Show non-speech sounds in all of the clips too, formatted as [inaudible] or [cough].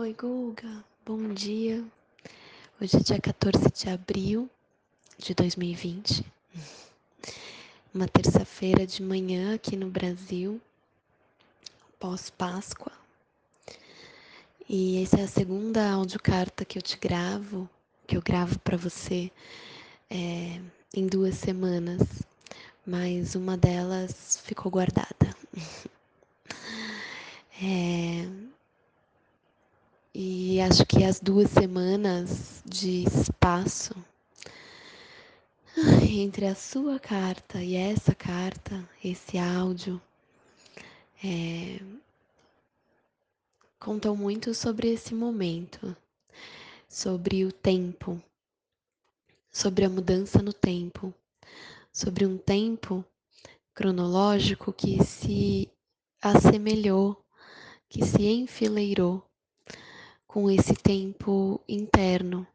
Oi, Guga. Bom dia. Hoje é dia 14 de abril de 2020. Uma terça-feira de manhã aqui no Brasil, pós-Páscoa. E essa é a segunda audiocarta que eu te gravo, que eu gravo para você é, em duas semanas, mas uma delas ficou guardada. [laughs] É, e acho que as duas semanas de espaço entre a sua carta e essa carta, esse áudio, é, contam muito sobre esse momento, sobre o tempo, sobre a mudança no tempo, sobre um tempo cronológico que se assemelhou, que se enfileirou com esse tempo interno,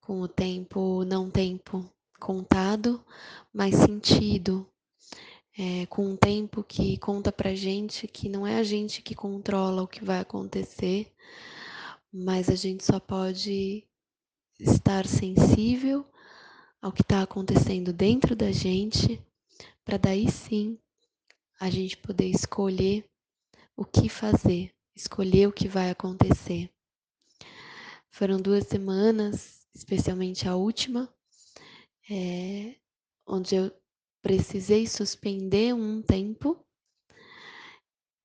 com o tempo não tempo contado, mas sentido, é, com um tempo que conta pra gente que não é a gente que controla o que vai acontecer, mas a gente só pode estar sensível ao que está acontecendo dentro da gente, para daí sim a gente poder escolher o que fazer, escolher o que vai acontecer. Foram duas semanas, especialmente a última, é, onde eu precisei suspender um tempo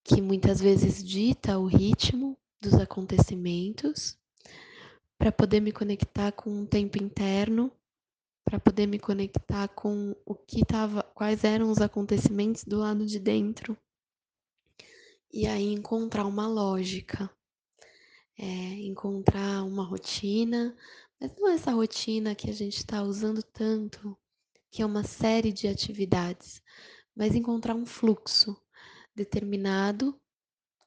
que muitas vezes dita o ritmo dos acontecimentos, para poder me conectar com um tempo interno, para poder me conectar com o que estava, quais eram os acontecimentos do lado de dentro. E aí encontrar uma lógica é, encontrar uma rotina, mas não essa rotina que a gente está usando tanto, que é uma série de atividades, mas encontrar um fluxo determinado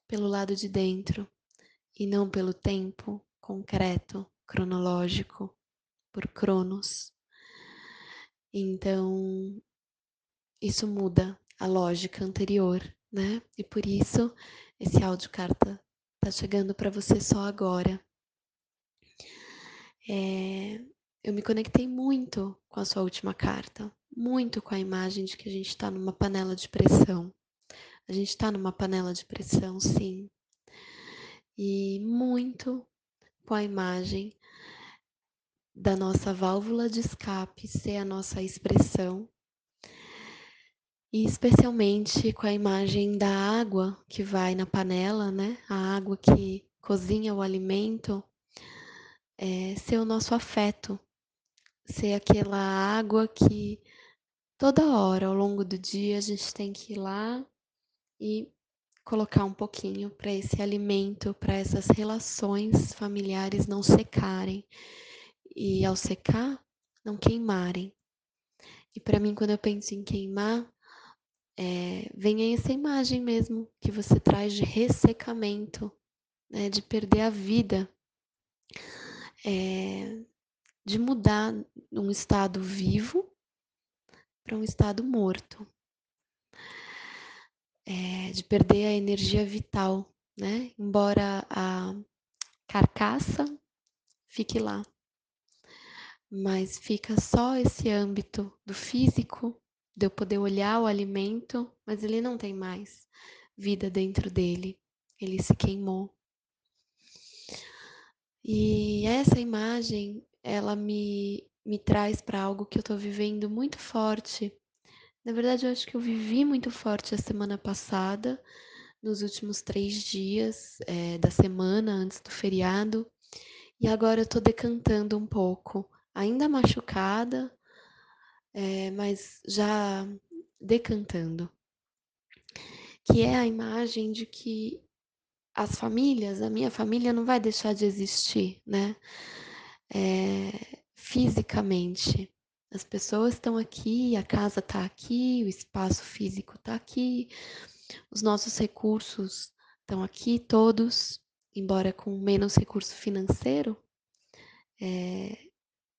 pelo lado de dentro e não pelo tempo concreto, cronológico, por cronos. Então, isso muda a lógica anterior, né? E por isso esse áudio carta tá chegando para você só agora. É, eu me conectei muito com a sua última carta, muito com a imagem de que a gente está numa panela de pressão. A gente está numa panela de pressão, sim. E muito com a imagem da nossa válvula de escape ser a nossa expressão e especialmente com a imagem da água que vai na panela, né? A água que cozinha o alimento, é, ser o nosso afeto, ser aquela água que toda hora ao longo do dia a gente tem que ir lá e colocar um pouquinho para esse alimento, para essas relações familiares não secarem e ao secar não queimarem. E para mim, quando eu penso em queimar, é, vem essa imagem mesmo que você traz de ressecamento, né, de perder a vida, é, de mudar um estado vivo para um estado morto, é, de perder a energia vital, né? Embora a carcaça fique lá, mas fica só esse âmbito do físico de eu poder olhar o alimento, mas ele não tem mais vida dentro dele. Ele se queimou. E essa imagem, ela me, me traz para algo que eu estou vivendo muito forte. Na verdade, eu acho que eu vivi muito forte a semana passada, nos últimos três dias é, da semana antes do feriado. E agora eu estou decantando um pouco, ainda machucada, é, mas já decantando, que é a imagem de que as famílias, a minha família não vai deixar de existir, né? É, fisicamente. As pessoas estão aqui, a casa está aqui, o espaço físico está aqui, os nossos recursos estão aqui todos, embora com menos recurso financeiro. É,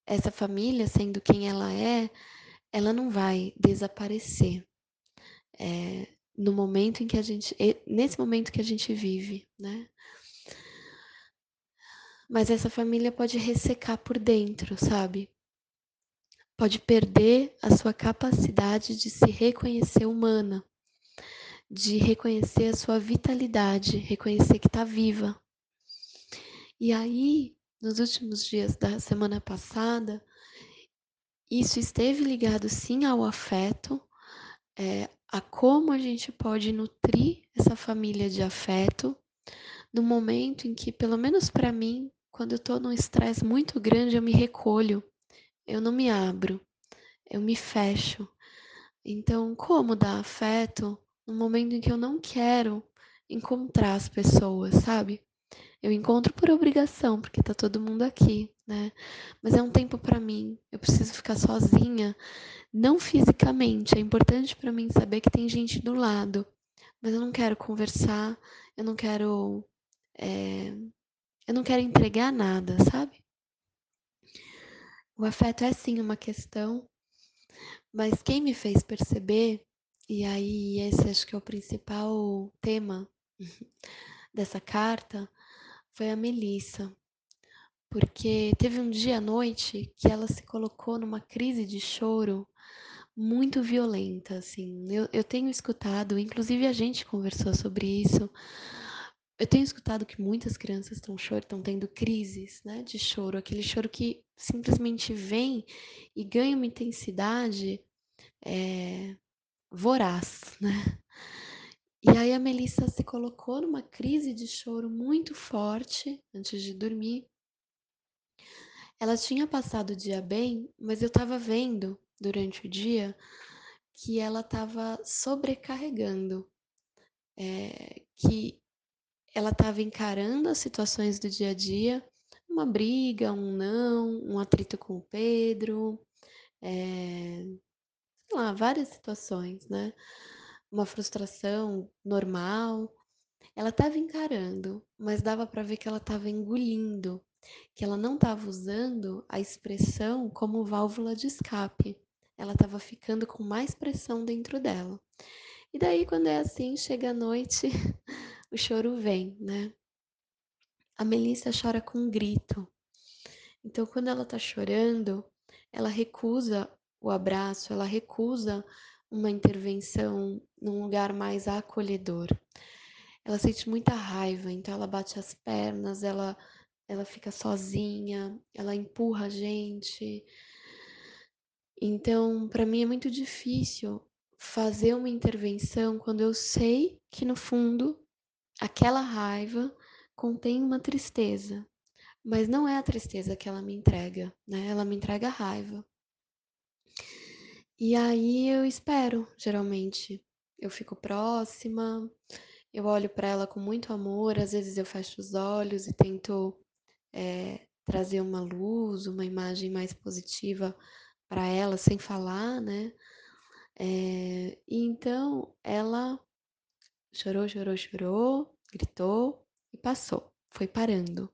essa família, sendo quem ela é, ela não vai desaparecer é, no momento em que a gente, nesse momento que a gente vive, né? mas essa família pode ressecar por dentro, sabe? Pode perder a sua capacidade de se reconhecer humana, de reconhecer a sua vitalidade, reconhecer que está viva. E aí, nos últimos dias da semana passada, isso esteve ligado sim ao afeto, é, a como a gente pode nutrir essa família de afeto no momento em que, pelo menos para mim, quando eu estou num estresse muito grande, eu me recolho, eu não me abro, eu me fecho. Então, como dar afeto no momento em que eu não quero encontrar as pessoas, sabe? Eu encontro por obrigação, porque tá todo mundo aqui, né? Mas é um tempo para mim. Eu preciso ficar sozinha, não fisicamente. É importante para mim saber que tem gente do lado, mas eu não quero conversar, eu não quero é, eu não quero entregar nada, sabe? O afeto é sim uma questão, mas quem me fez perceber, e aí esse acho que é o principal tema [laughs] dessa carta, foi a Melissa. Porque teve um dia à noite que ela se colocou numa crise de choro muito violenta, assim. Eu, eu tenho escutado, inclusive a gente conversou sobre isso. Eu tenho escutado que muitas crianças estão chorando, estão tendo crises, né, de choro, aquele choro que simplesmente vem e ganha uma intensidade é, voraz, [laughs] né? E aí a Melissa se colocou numa crise de choro muito forte antes de dormir. Ela tinha passado o dia bem, mas eu estava vendo durante o dia que ela estava sobrecarregando, é, que ela estava encarando as situações do dia a dia, uma briga, um não, um atrito com o Pedro, é, sei lá, várias situações, né? Uma frustração normal. Ela estava encarando, mas dava para ver que ela estava engolindo, que ela não estava usando a expressão como válvula de escape. Ela estava ficando com mais pressão dentro dela. E daí, quando é assim, chega a noite, [laughs] o choro vem, né? A Melissa chora com um grito. Então, quando ela tá chorando, ela recusa o abraço, ela recusa uma intervenção num lugar mais acolhedor. Ela sente muita raiva, então ela bate as pernas, ela ela fica sozinha, ela empurra a gente. Então, para mim é muito difícil fazer uma intervenção quando eu sei que no fundo aquela raiva contém uma tristeza, mas não é a tristeza que ela me entrega, né? Ela me entrega a raiva. E aí eu espero, geralmente. Eu fico próxima, eu olho para ela com muito amor, às vezes eu fecho os olhos e tento é, trazer uma luz, uma imagem mais positiva para ela, sem falar, né? É, e então ela chorou, chorou, chorou, gritou e passou, foi parando.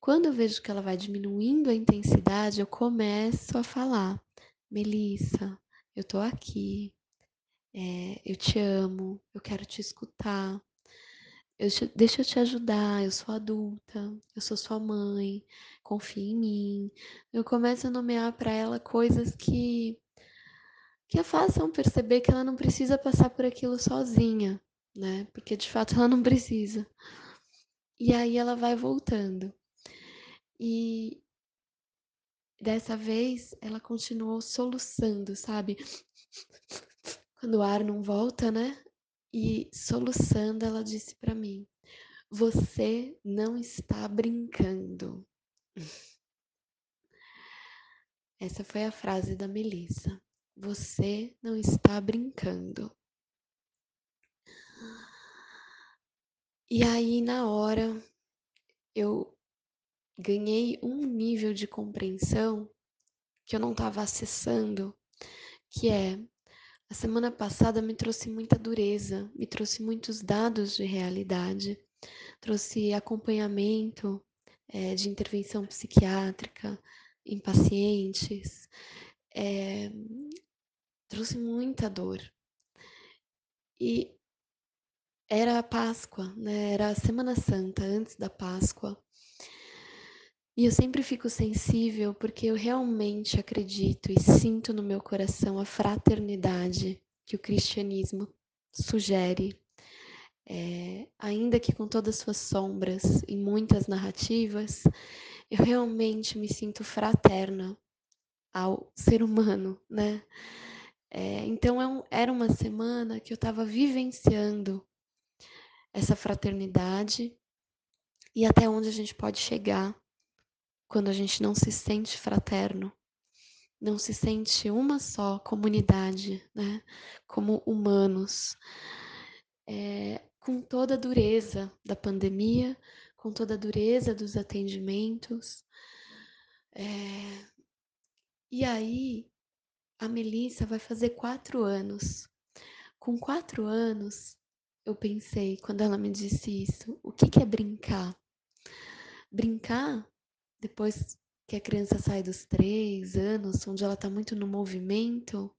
Quando eu vejo que ela vai diminuindo a intensidade, eu começo a falar: Melissa, eu tô aqui, é, eu te amo, eu quero te escutar, eu te, deixa eu te ajudar, eu sou adulta, eu sou sua mãe, confia em mim. Eu começo a nomear para ela coisas que que a façam perceber que ela não precisa passar por aquilo sozinha, né? Porque de fato [laughs] ela não precisa. E aí ela vai voltando. E dessa vez ela continuou soluçando, sabe? [laughs] Quando o ar não volta, né? E soluçando, ela disse para mim: Você não está brincando. [laughs] Essa foi a frase da Melissa. Você não está brincando. E aí, na hora, eu ganhei um nível de compreensão que eu não estava acessando, que é a semana passada me trouxe muita dureza, me trouxe muitos dados de realidade, trouxe acompanhamento é, de intervenção psiquiátrica em pacientes, é, trouxe muita dor. E era a Páscoa, né? era a Semana Santa, antes da Páscoa. E eu sempre fico sensível porque eu realmente acredito e sinto no meu coração a fraternidade que o cristianismo sugere. É, ainda que com todas suas sombras e muitas narrativas, eu realmente me sinto fraterna ao ser humano, né? É, então é era uma semana que eu estava vivenciando essa fraternidade e até onde a gente pode chegar quando a gente não se sente fraterno, não se sente uma só comunidade, né? Como humanos. É, com toda a dureza da pandemia, com toda a dureza dos atendimentos. É... E aí, a Melissa vai fazer quatro anos. Com quatro anos, eu pensei, quando ela me disse isso, o que, que é brincar? Brincar depois que a criança sai dos três anos, onde ela está muito no movimento,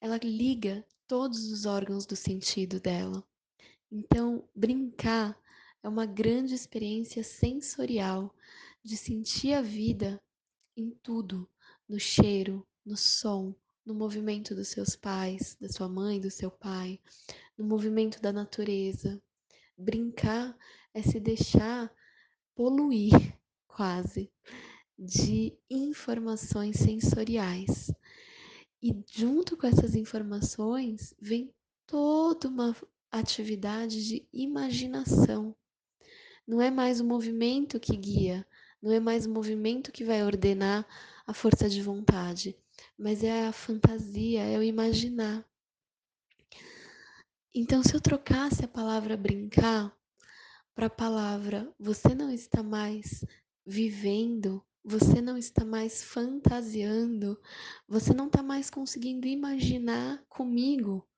ela liga todos os órgãos do sentido dela. Então, brincar é uma grande experiência sensorial de sentir a vida em tudo, no cheiro, no som, no movimento dos seus pais, da sua mãe, do seu pai, no movimento da natureza. Brincar é se deixar poluir quase de informações sensoriais. E junto com essas informações vem toda uma atividade de imaginação. Não é mais o movimento que guia, não é mais o movimento que vai ordenar a força de vontade, mas é a fantasia, é o imaginar. Então, se eu trocasse a palavra brincar para a palavra você não está mais vivendo, você não está mais fantasiando, você não está mais conseguindo imaginar comigo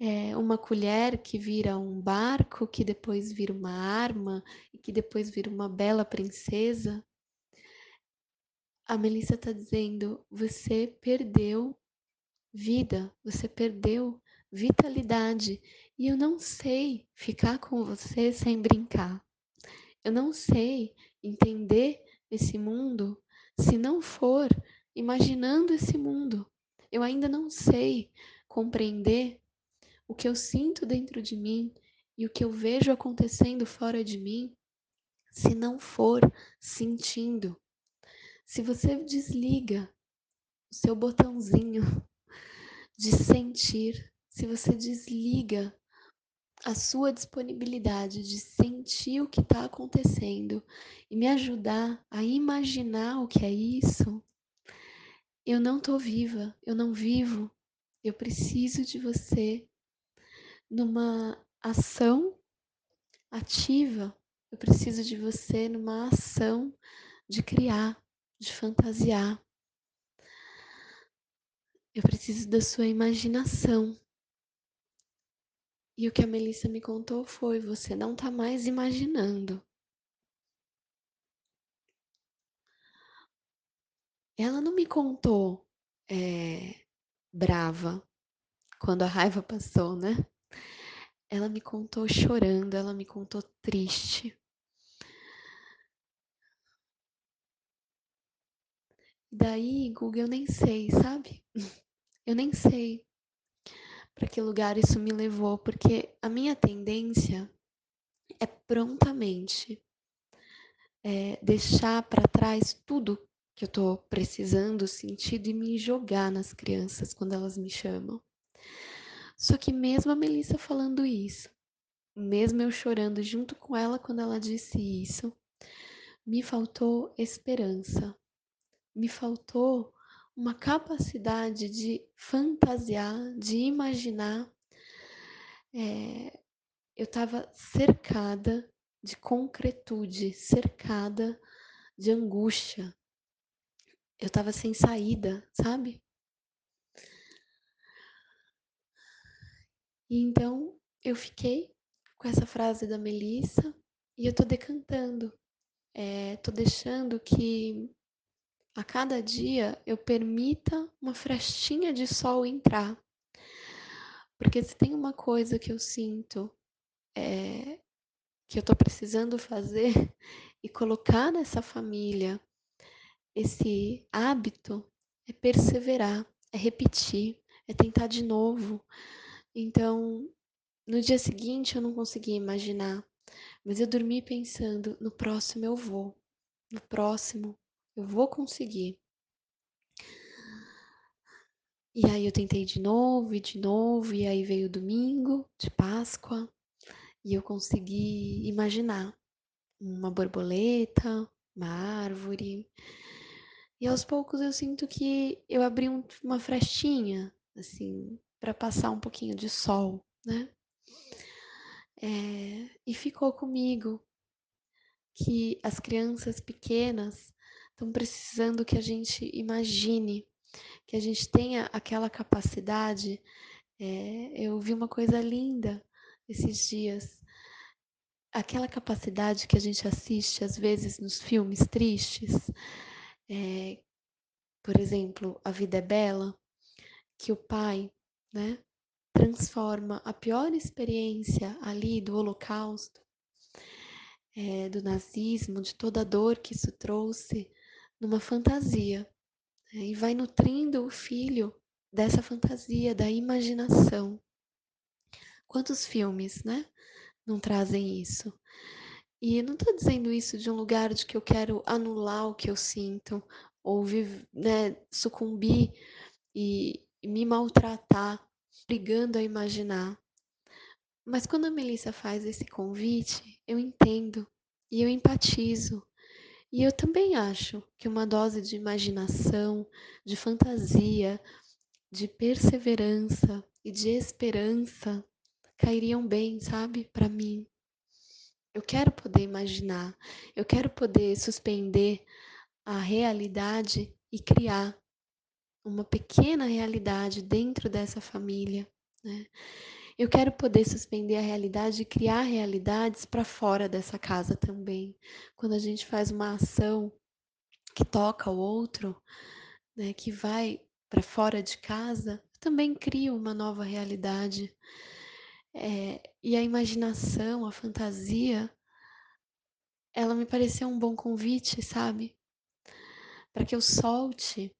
é, uma colher que vira um barco, que depois vira uma arma e que depois vira uma bela princesa. A Melissa está dizendo: você perdeu vida, você perdeu vitalidade e eu não sei ficar com você sem brincar. Eu não sei entender esse mundo se não for imaginando esse mundo. Eu ainda não sei compreender o que eu sinto dentro de mim e o que eu vejo acontecendo fora de mim se não for sentindo. Se você desliga o seu botãozinho [laughs] de sentir, se você desliga a sua disponibilidade de sentir o que está acontecendo e me ajudar a imaginar o que é isso, eu não estou viva, eu não vivo. Eu preciso de você numa ação ativa. Eu preciso de você numa ação de criar, de fantasiar. Eu preciso da sua imaginação. E o que a Melissa me contou foi: você não está mais imaginando. Ela não me contou é, brava quando a raiva passou, né? Ela me contou chorando, ela me contou triste. Daí, Google, eu nem sei, sabe? Eu nem sei para que lugar isso me levou, porque a minha tendência é prontamente é, deixar para trás tudo que eu estou precisando, sentido e me jogar nas crianças quando elas me chamam. Só que mesmo a Melissa falando isso, mesmo eu chorando junto com ela quando ela disse isso, me faltou esperança, me faltou uma capacidade de fantasiar, de imaginar. É, eu estava cercada de concretude, cercada de angústia. Eu estava sem saída, sabe? E então eu fiquei com essa frase da Melissa e eu tô decantando. É, tô deixando que a cada dia eu permita uma frestinha de sol entrar. Porque se tem uma coisa que eu sinto é, que eu tô precisando fazer [laughs] e colocar nessa família esse hábito é perseverar, é repetir, é tentar de novo. Então, no dia seguinte eu não conseguia imaginar, mas eu dormi pensando: no próximo eu vou, no próximo eu vou conseguir. E aí eu tentei de novo e de novo, e aí veio o domingo de Páscoa e eu consegui imaginar uma borboleta, uma árvore. E aos poucos eu sinto que eu abri um, uma frestinha, assim, para passar um pouquinho de sol, né? É, e ficou comigo que as crianças pequenas estão precisando que a gente imagine que a gente tenha aquela capacidade. É, eu vi uma coisa linda esses dias. Aquela capacidade que a gente assiste às vezes nos filmes tristes, é, por exemplo, A Vida é Bela, que o pai, né, transforma a pior experiência ali do Holocausto, é, do nazismo, de toda a dor que isso trouxe, numa fantasia. Né, e vai nutrindo o filho dessa fantasia, da imaginação. Quantos filmes, né, não trazem isso? E não estou dizendo isso de um lugar de que eu quero anular o que eu sinto, ou né, sucumbir e, e me maltratar, brigando a imaginar. Mas quando a Melissa faz esse convite, eu entendo e eu empatizo. E eu também acho que uma dose de imaginação, de fantasia, de perseverança e de esperança cairiam bem, sabe, para mim. Eu quero poder imaginar, eu quero poder suspender a realidade e criar uma pequena realidade dentro dessa família. Né? Eu quero poder suspender a realidade e criar realidades para fora dessa casa também. Quando a gente faz uma ação que toca o outro, né, que vai para fora de casa, também cria uma nova realidade. É, e a imaginação, a fantasia, ela me pareceu um bom convite, sabe? Para que eu solte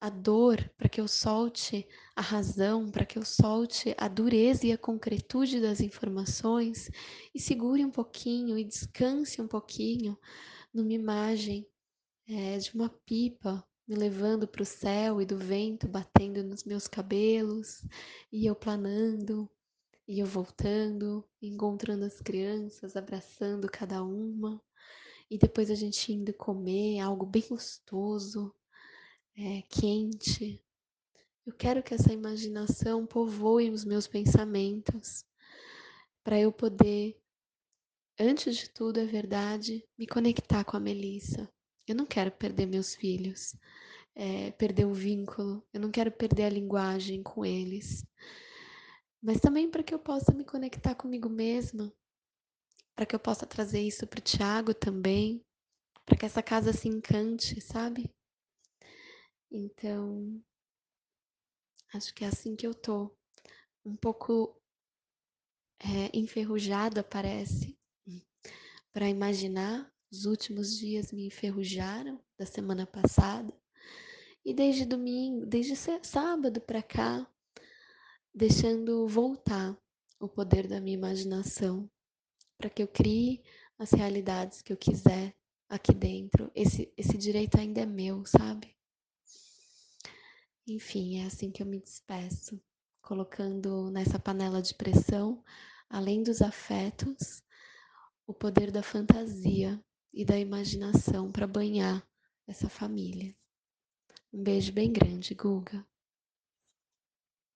a dor, para que eu solte a razão, para que eu solte a dureza e a concretude das informações e segure um pouquinho e descanse um pouquinho numa imagem é, de uma pipa me levando para o céu e do vento batendo nos meus cabelos e eu planando e eu voltando, encontrando as crianças, abraçando cada uma e depois a gente indo comer algo bem gostoso é, quente. Eu quero que essa imaginação povoe os meus pensamentos, para eu poder, antes de tudo, é verdade, me conectar com a Melissa. Eu não quero perder meus filhos, é, perder o vínculo, eu não quero perder a linguagem com eles. Mas também para que eu possa me conectar comigo mesma, para que eu possa trazer isso para o Tiago também, para que essa casa se encante, sabe? Então, acho que é assim que eu tô. Um pouco é, enferrujada, parece, [laughs] para imaginar. Os últimos dias me enferrujaram da semana passada. E desde domingo, desde sábado para cá, deixando voltar o poder da minha imaginação para que eu crie as realidades que eu quiser aqui dentro. Esse, esse direito ainda é meu, sabe? Enfim, é assim que eu me despeço, colocando nessa panela de pressão, além dos afetos, o poder da fantasia e da imaginação para banhar essa família. Um beijo bem grande, Guga.